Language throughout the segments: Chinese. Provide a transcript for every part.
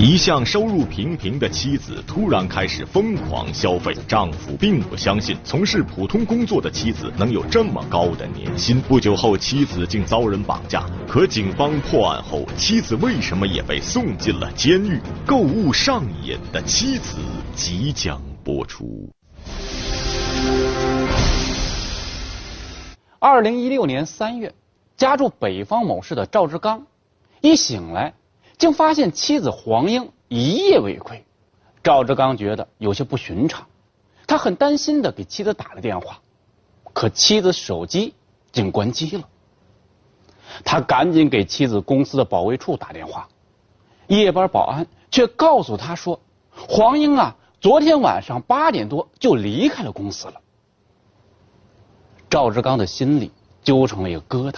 一向收入平平的妻子突然开始疯狂消费，丈夫并不相信从事普通工作的妻子能有这么高的年薪。不久后，妻子竟遭人绑架，可警方破案后，妻子为什么也被送进了监狱？购物上瘾的妻子即将播出。二零一六年三月，家住北方某市的赵志刚一醒来。竟发现妻子黄英一夜未归，赵志刚觉得有些不寻常，他很担心的给妻子打了电话，可妻子手机竟关机了。他赶紧给妻子公司的保卫处打电话，夜班保安却告诉他说，黄英啊，昨天晚上八点多就离开了公司了。赵志刚的心里揪成了一个疙瘩。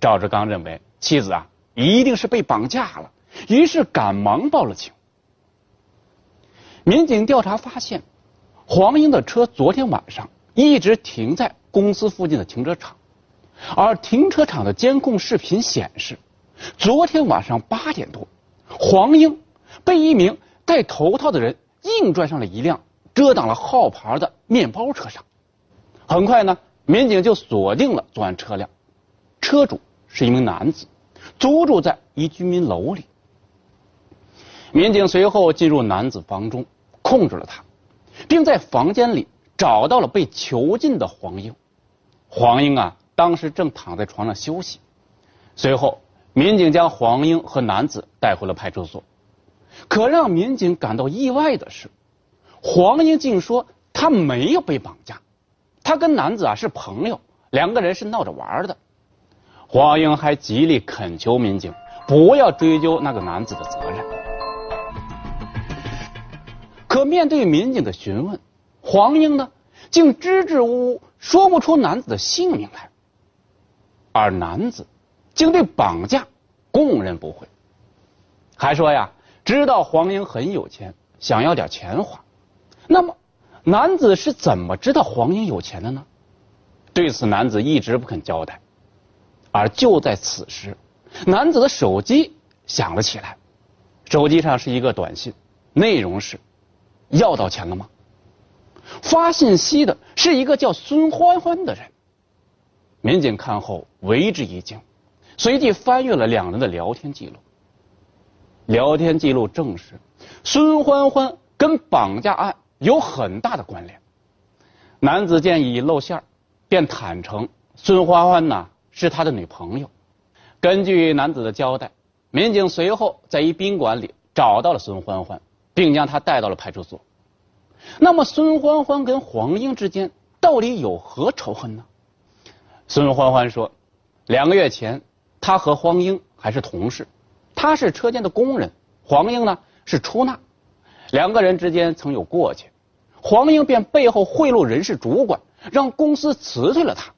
赵志刚认为妻子啊。一定是被绑架了，于是赶忙报了警。民警调查发现，黄英的车昨天晚上一直停在公司附近的停车场，而停车场的监控视频显示，昨天晚上八点多，黄英被一名戴头套的人硬拽上了一辆遮挡了号牌的面包车上。很快呢，民警就锁定了作案车辆，车主是一名男子。租住在一居民楼里，民警随后进入男子房中，控制了他，并在房间里找到了被囚禁的黄英。黄英啊，当时正躺在床上休息。随后，民警将黄英和男子带回了派出所。可让民警感到意外的是，黄英竟说他没有被绑架，他跟男子啊是朋友，两个人是闹着玩的。黄英还极力恳求民警不要追究那个男子的责任，可面对民警的询问，黄英呢竟支支吾吾说不出男子的姓名来，而男子竟对绑架供认不讳，还说呀知道黄英很有钱，想要点钱花。那么男子是怎么知道黄英有钱的呢？对此，男子一直不肯交代。而就在此时，男子的手机响了起来，手机上是一个短信，内容是：“要到钱了吗？”发信息的是一个叫孙欢欢的人。民警看后为之一惊，随即翻阅了两人的聊天记录。聊天记录证实，孙欢欢跟绑架案有很大的关联。男子见已露馅便坦诚孙欢欢呢。是他的女朋友。根据男子的交代，民警随后在一宾馆里找到了孙欢欢，并将他带到了派出所。那么，孙欢欢跟黄英之间到底有何仇恨呢？孙欢欢说，两个月前，他和黄英还是同事，他是车间的工人，黄英呢是出纳，两个人之间曾有过节，黄英便背后贿赂人事主管，让公司辞退了他。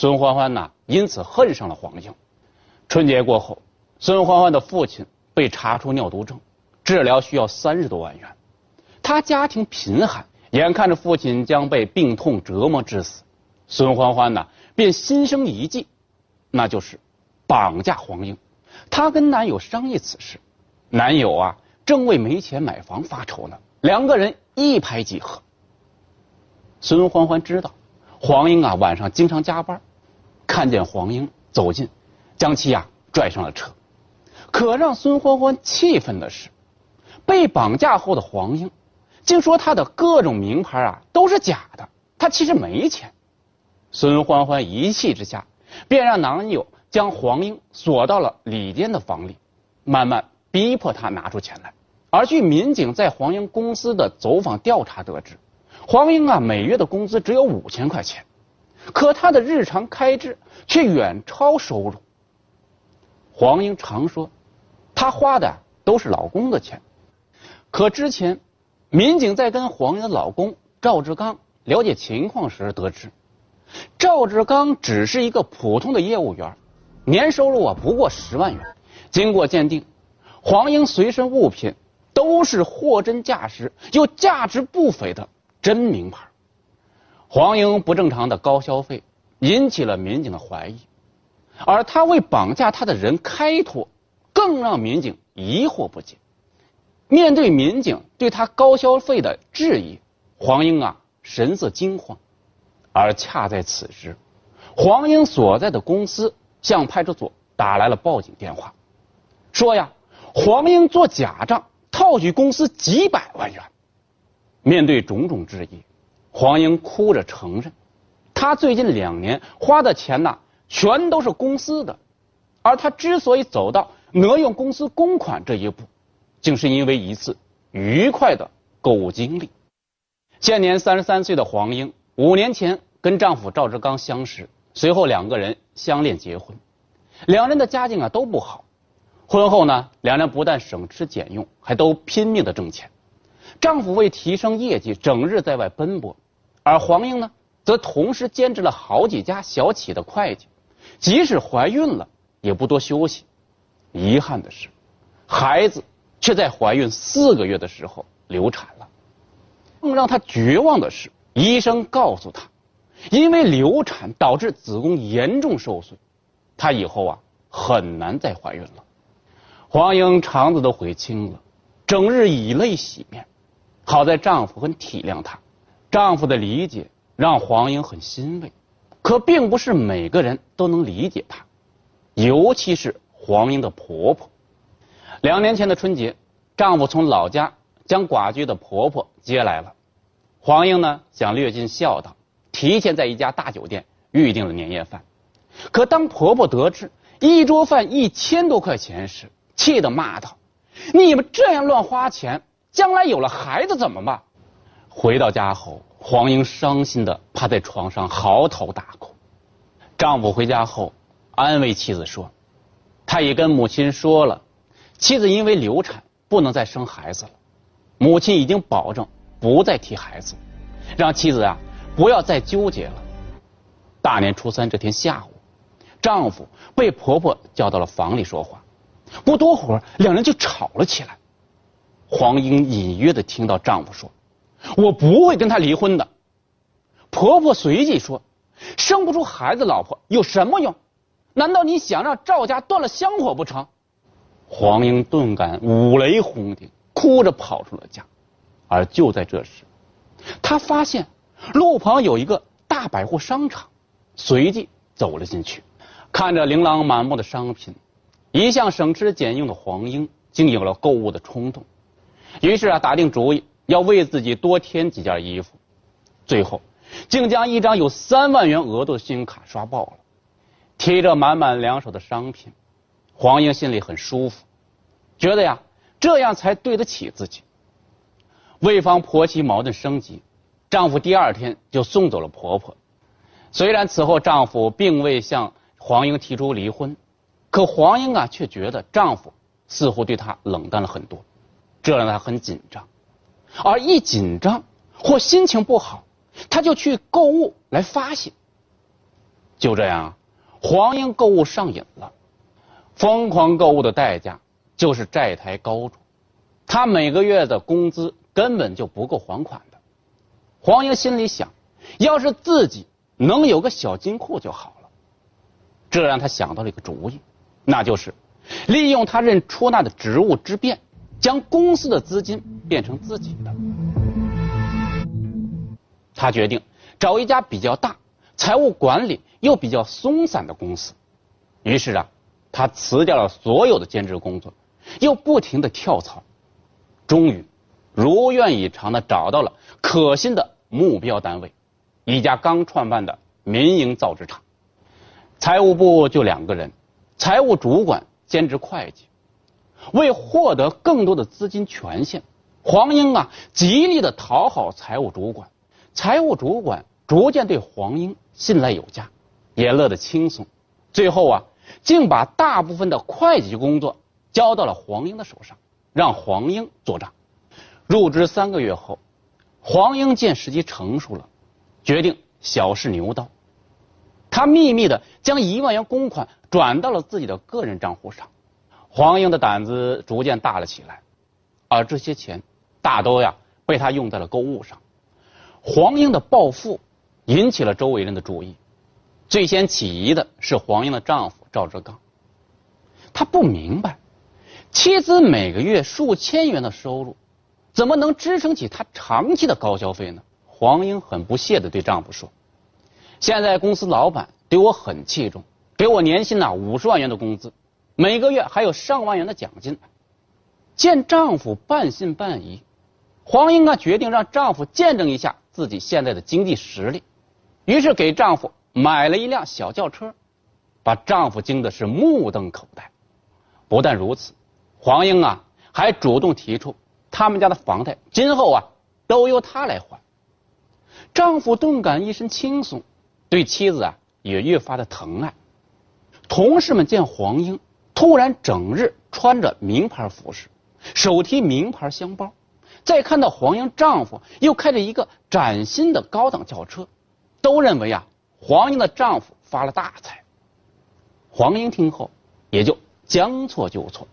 孙欢欢呢，因此恨上了黄英。春节过后，孙欢欢的父亲被查出尿毒症，治疗需要三十多万元。他家庭贫寒，眼看着父亲将被病痛折磨致死，孙欢欢呢便心生一计，那就是绑架黄英。她跟男友商议此事，男友啊正为没钱买房发愁呢，两个人一拍即合。孙欢欢知道黄英啊晚上经常加班。看见黄英走近，将其呀拽上了车。可让孙欢欢气愤的是，被绑架后的黄英竟说他的各种名牌啊都是假的，他其实没钱。孙欢欢一气之下，便让男友将黄英锁到了里间的房里，慢慢逼迫他拿出钱来。而据民警在黄英公司的走访调查得知，黄英啊每月的工资只有五千块钱。可他的日常开支却远超收入。黄英常说，他花的都是老公的钱。可之前，民警在跟黄英的老公赵志刚了解情况时得知，赵志刚只是一个普通的业务员，年收入啊不过十万元。经过鉴定，黄英随身物品都是货真价实又价值不菲的真名牌。黄英不正常的高消费引起了民警的怀疑，而他为绑架他的人开脱，更让民警疑惑不解。面对民警对他高消费的质疑，黄英啊神色惊慌。而恰在此时，黄英所在的公司向派出所打来了报警电话，说呀，黄英做假账套取公司几百万元。面对种种质疑，黄英哭着承认，他最近两年花的钱呐，全都是公司的，而他之所以走到挪用公司公款这一步，竟是因为一次愉快的购物经历。现年三十三岁的黄英，五年前跟丈夫赵志刚相识，随后两个人相恋结婚，两人的家境啊都不好，婚后呢，两人不但省吃俭用，还都拼命的挣钱。丈夫为提升业绩，整日在外奔波，而黄英呢，则同时兼职了好几家小企业的会计。即使怀孕了，也不多休息。遗憾的是，孩子却在怀孕四个月的时候流产了。更让她绝望的是，医生告诉她，因为流产导致子宫严重受损，她以后啊很难再怀孕了。黄英肠子都悔青了，整日以泪洗面。好在丈夫很体谅她，丈夫的理解让黄英很欣慰，可并不是每个人都能理解她，尤其是黄英的婆婆。两年前的春节，丈夫从老家将寡居的婆婆接来了，黄英呢想略尽孝道，提前在一家大酒店预定了年夜饭，可当婆婆得知一桌饭一千多块钱时，气得骂道：“你们这样乱花钱！”将来有了孩子怎么办？回到家后，黄英伤心的趴在床上嚎啕大哭。丈夫回家后安慰妻子说：“他也跟母亲说了，妻子因为流产不能再生孩子了，母亲已经保证不再提孩子，让妻子啊不要再纠结了。”大年初三这天下午，丈夫被婆婆叫到了房里说话，不多会儿两人就吵了起来。黄英隐约的听到丈夫说：“我不会跟他离婚的。”婆婆随即说：“生不出孩子，老婆有什么用？难道你想让赵家断了香火不成？”黄英顿感五雷轰顶，哭着跑出了家。而就在这时，她发现路旁有一个大百货商场，随即走了进去。看着琳琅满目的商品，一向省吃俭用的黄英竟有了购物的冲动。于是啊，打定主意要为自己多添几件衣服，最后竟将一张有三万元额度的信用卡刷爆了。提着满满两手的商品，黄英心里很舒服，觉得呀这样才对得起自己。为防婆媳矛盾升级，丈夫第二天就送走了婆婆。虽然此后丈夫并未向黄英提出离婚，可黄英啊却觉得丈夫似乎对她冷淡了很多。这让他很紧张，而一紧张或心情不好，他就去购物来发泄。就这样，黄英购物上瘾了，疯狂购物的代价就是债台高筑。他每个月的工资根本就不够还款的。黄英心里想，要是自己能有个小金库就好了。这让他想到了一个主意，那就是利用他任出纳的职务之便。将公司的资金变成自己的，他决定找一家比较大、财务管理又比较松散的公司。于是啊，他辞掉了所有的兼职工作，又不停的跳槽，终于如愿以偿的找到了可心的目标单位——一家刚创办的民营造纸厂。财务部就两个人，财务主管兼职会计。为获得更多的资金权限，黄英啊极力的讨好财务主管，财务主管逐渐对黄英信赖有加，也乐得轻松。最后啊，竟把大部分的会计工作交到了黄英的手上，让黄英做账。入职三个月后，黄英见时机成熟了，决定小试牛刀。他秘密的将一万元公款转到了自己的个人账户上。黄英的胆子逐渐大了起来，而这些钱大都呀被他用在了购物上。黄英的暴富引起了周围人的注意，最先起疑的是黄英的丈夫赵志刚。他不明白，妻子每个月数千元的收入，怎么能支撑起她长期的高消费呢？黄英很不屑地对丈夫说：“现在公司老板对我很器重，给我年薪呐五十万元的工资，每个月还有上万元的奖金。”见丈夫半信半疑，黄英啊决定让丈夫见证一下自己现在的经济实力，于是给丈夫买了一辆小轿车，把丈夫惊的是目瞪口呆。不但如此。黄英啊，还主动提出，他们家的房贷今后啊都由她来还。丈夫顿感一身轻松，对妻子啊也越发的疼爱。同事们见黄英突然整日穿着名牌服饰，手提名牌箱包，再看到黄英丈夫又开着一个崭新的高档轿车，都认为啊黄英的丈夫发了大财。黄英听后也就将错就错。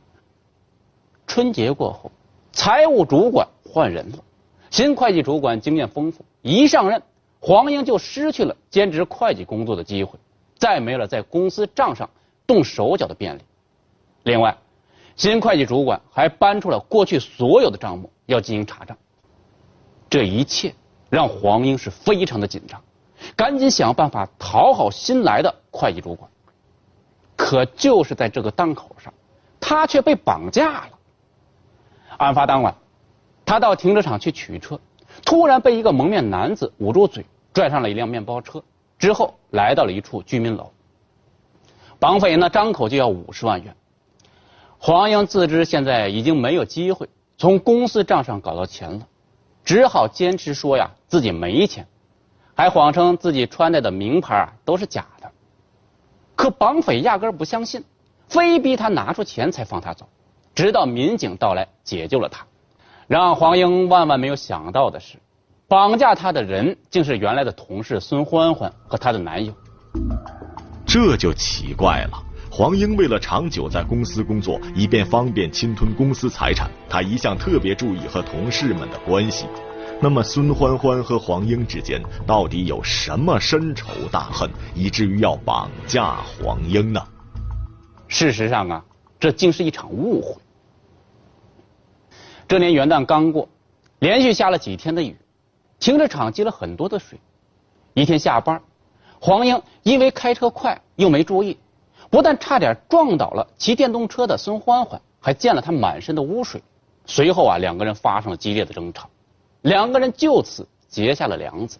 春节过后，财务主管换人了，新会计主管经验丰富，一上任，黄英就失去了兼职会计工作的机会，再没了在公司账上动手脚的便利。另外，新会计主管还搬出了过去所有的账目要进行查账，这一切让黄英是非常的紧张，赶紧想办法讨好新来的会计主管。可就是在这个当口上，他却被绑架了。案发当晚，他到停车场去取车，突然被一个蒙面男子捂住嘴，拽上了一辆面包车，之后来到了一处居民楼。绑匪呢，张口就要五十万元。黄英自知现在已经没有机会从公司账上搞到钱了，只好坚持说呀自己没钱，还谎称自己穿戴的名牌啊都是假的。可绑匪压根不相信，非逼他拿出钱才放他走。直到民警到来解救了他，让黄英万万没有想到的是，绑架他的人竟是原来的同事孙欢欢和她的男友。这就奇怪了。黄英为了长久在公司工作，以便方便侵吞公司财产，她一向特别注意和同事们的关系。那么，孙欢欢和黄英之间到底有什么深仇大恨，以至于要绑架黄英呢？事实上啊，这竟是一场误会。这年元旦刚过，连续下了几天的雨，停车场积了很多的水。一天下班，黄英因为开车快又没注意，不但差点撞倒了骑电动车的孙欢欢，还溅了他满身的污水。随后啊，两个人发生了激烈的争吵，两个人就此结下了梁子。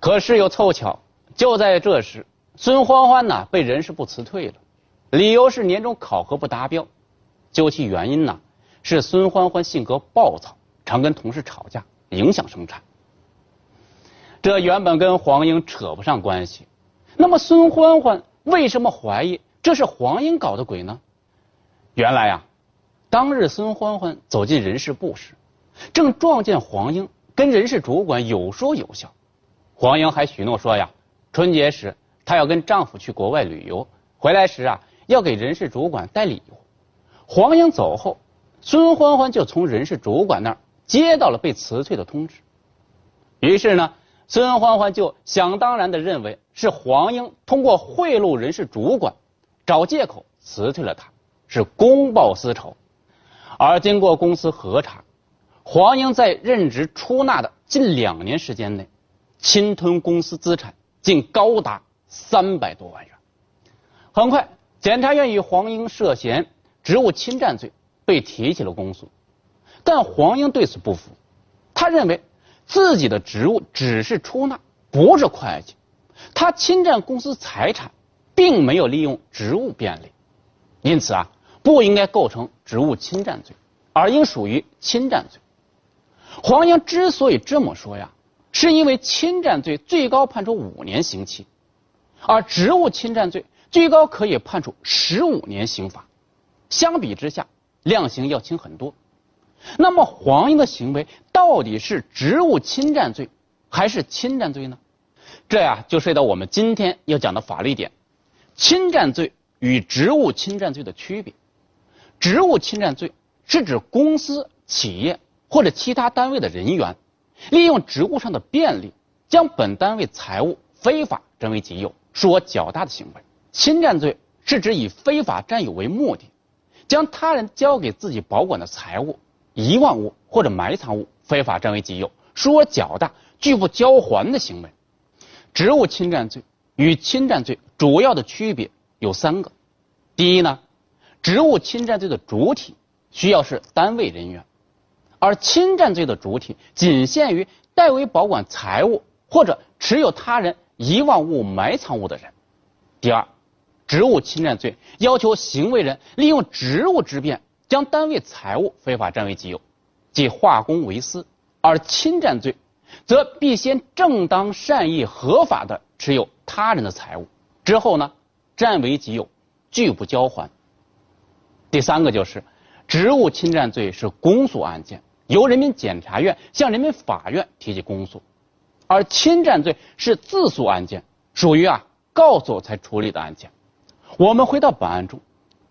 可是又凑巧，就在这时，孙欢欢呢被人事部辞退了，理由是年终考核不达标。究其原因呢？是孙欢欢性格暴躁，常跟同事吵架，影响生产。这原本跟黄英扯不上关系，那么孙欢欢为什么怀疑这是黄英搞的鬼呢？原来呀，当日孙欢欢走进人事部时，正撞见黄英跟人事主管有说有笑。黄英还许诺说呀，春节时她要跟丈夫去国外旅游，回来时啊要给人事主管带礼物。黄英走后。孙欢欢就从人事主管那儿接到了被辞退的通知，于是呢，孙欢欢就想当然的认为是黄英通过贿赂人事主管，找借口辞退了他，是公报私仇。而经过公司核查，黄英在任职出纳的近两年时间内，侵吞公司资产竟高达三百多万元。很快，检察院以黄英涉嫌职务侵占罪。被提起了公诉，但黄英对此不服，他认为自己的职务只是出纳，不是会计，他侵占公司财产，并没有利用职务便利，因此啊，不应该构成职务侵占罪，而应属于侵占罪。黄英之所以这么说呀，是因为侵占罪最高判处五年刑期，而职务侵占罪最高可以判处十五年刑罚，相比之下。量刑要轻很多，那么黄英的行为到底是职务侵占罪还是侵占罪呢？这呀就涉及到我们今天要讲的法律点：侵占罪与职务侵占罪的区别。职务侵占罪是指公司、企业或者其他单位的人员利用职务上的便利，将本单位财物非法占为己有，数额较大的行为；侵占罪是指以非法占有为目的。将他人交给自己保管的财物、遗忘物或者埋藏物非法占为己有，数额较大、拒不交还的行为。职务侵占罪与侵占罪主要的区别有三个：第一呢，职务侵占罪的主体需要是单位人员，而侵占罪的主体仅限于代为保管财物或者持有他人遗忘物、埋藏物的人。第二。职务侵占罪要求行为人利用职务之便将单位财物非法占为己有，即化公为私；而侵占罪则必先正当善意合法的持有他人的财物，之后呢占为己有，拒不交还。第三个就是职务侵占罪是公诉案件，由人民检察院向人民法院提起公诉，而侵占罪是自诉案件，属于啊告诉才处理的案件。我们回到本案中，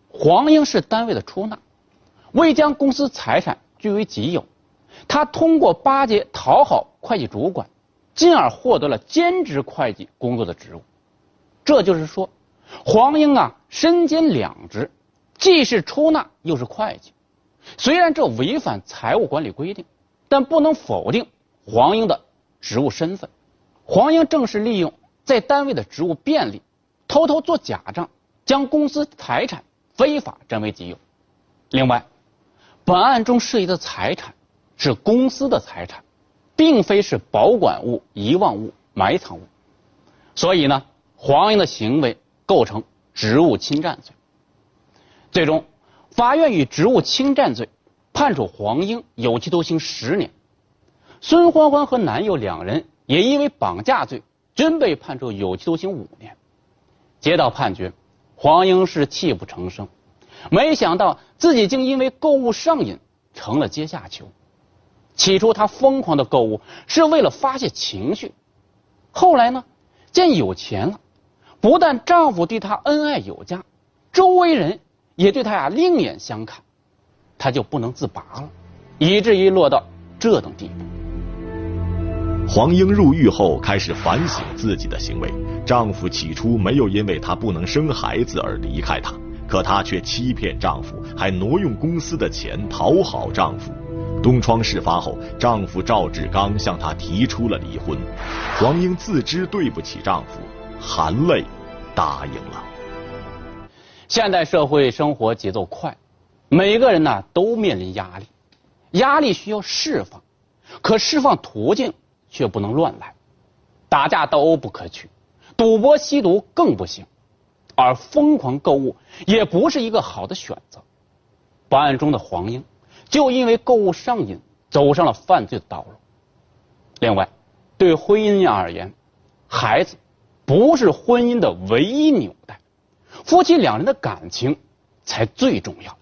黄英是单位的出纳，未将公司财产据为己有，他通过巴结讨好会计主管，进而获得了兼职会计工作的职务。这就是说，黄英啊身兼两职，既是出纳又是会计。虽然这违反财务管理规定，但不能否定黄英的职务身份。黄英正是利用在单位的职务便利，偷偷做假账。将公司财产非法占为己有。另外，本案中涉及的财产是公司的财产，并非是保管物、遗忘物、埋藏物，所以呢，黄英的行为构成职务侵占罪。最终，法院以职务侵占罪判处黄英有期徒刑十年。孙欢欢和男友两人也因为绑架罪均被判处有期徒刑五年。接到判决。黄英是泣不成声，没想到自己竟因为购物上瘾成了阶下囚。起初，她疯狂的购物是为了发泄情绪，后来呢，见有钱了，不但丈夫对她恩爱有加，周围人也对她呀另眼相看，她就不能自拔了，以至于落到这等地步。黄英入狱后开始反省自己的行为。丈夫起初没有因为她不能生孩子而离开她，可她却欺骗丈夫，还挪用公司的钱讨好丈夫。东窗事发后，丈夫赵志刚向她提出了离婚。黄英自知对不起丈夫，含泪答应了。现代社会生活节奏快，每个人呢都面临压力，压力需要释放，可释放途径却不能乱来，打架斗殴不可取。赌博、吸毒更不行，而疯狂购物也不是一个好的选择。本案中的黄英就因为购物上瘾，走上了犯罪的道路。另外，对婚姻而言，孩子不是婚姻的唯一纽带，夫妻两人的感情才最重要。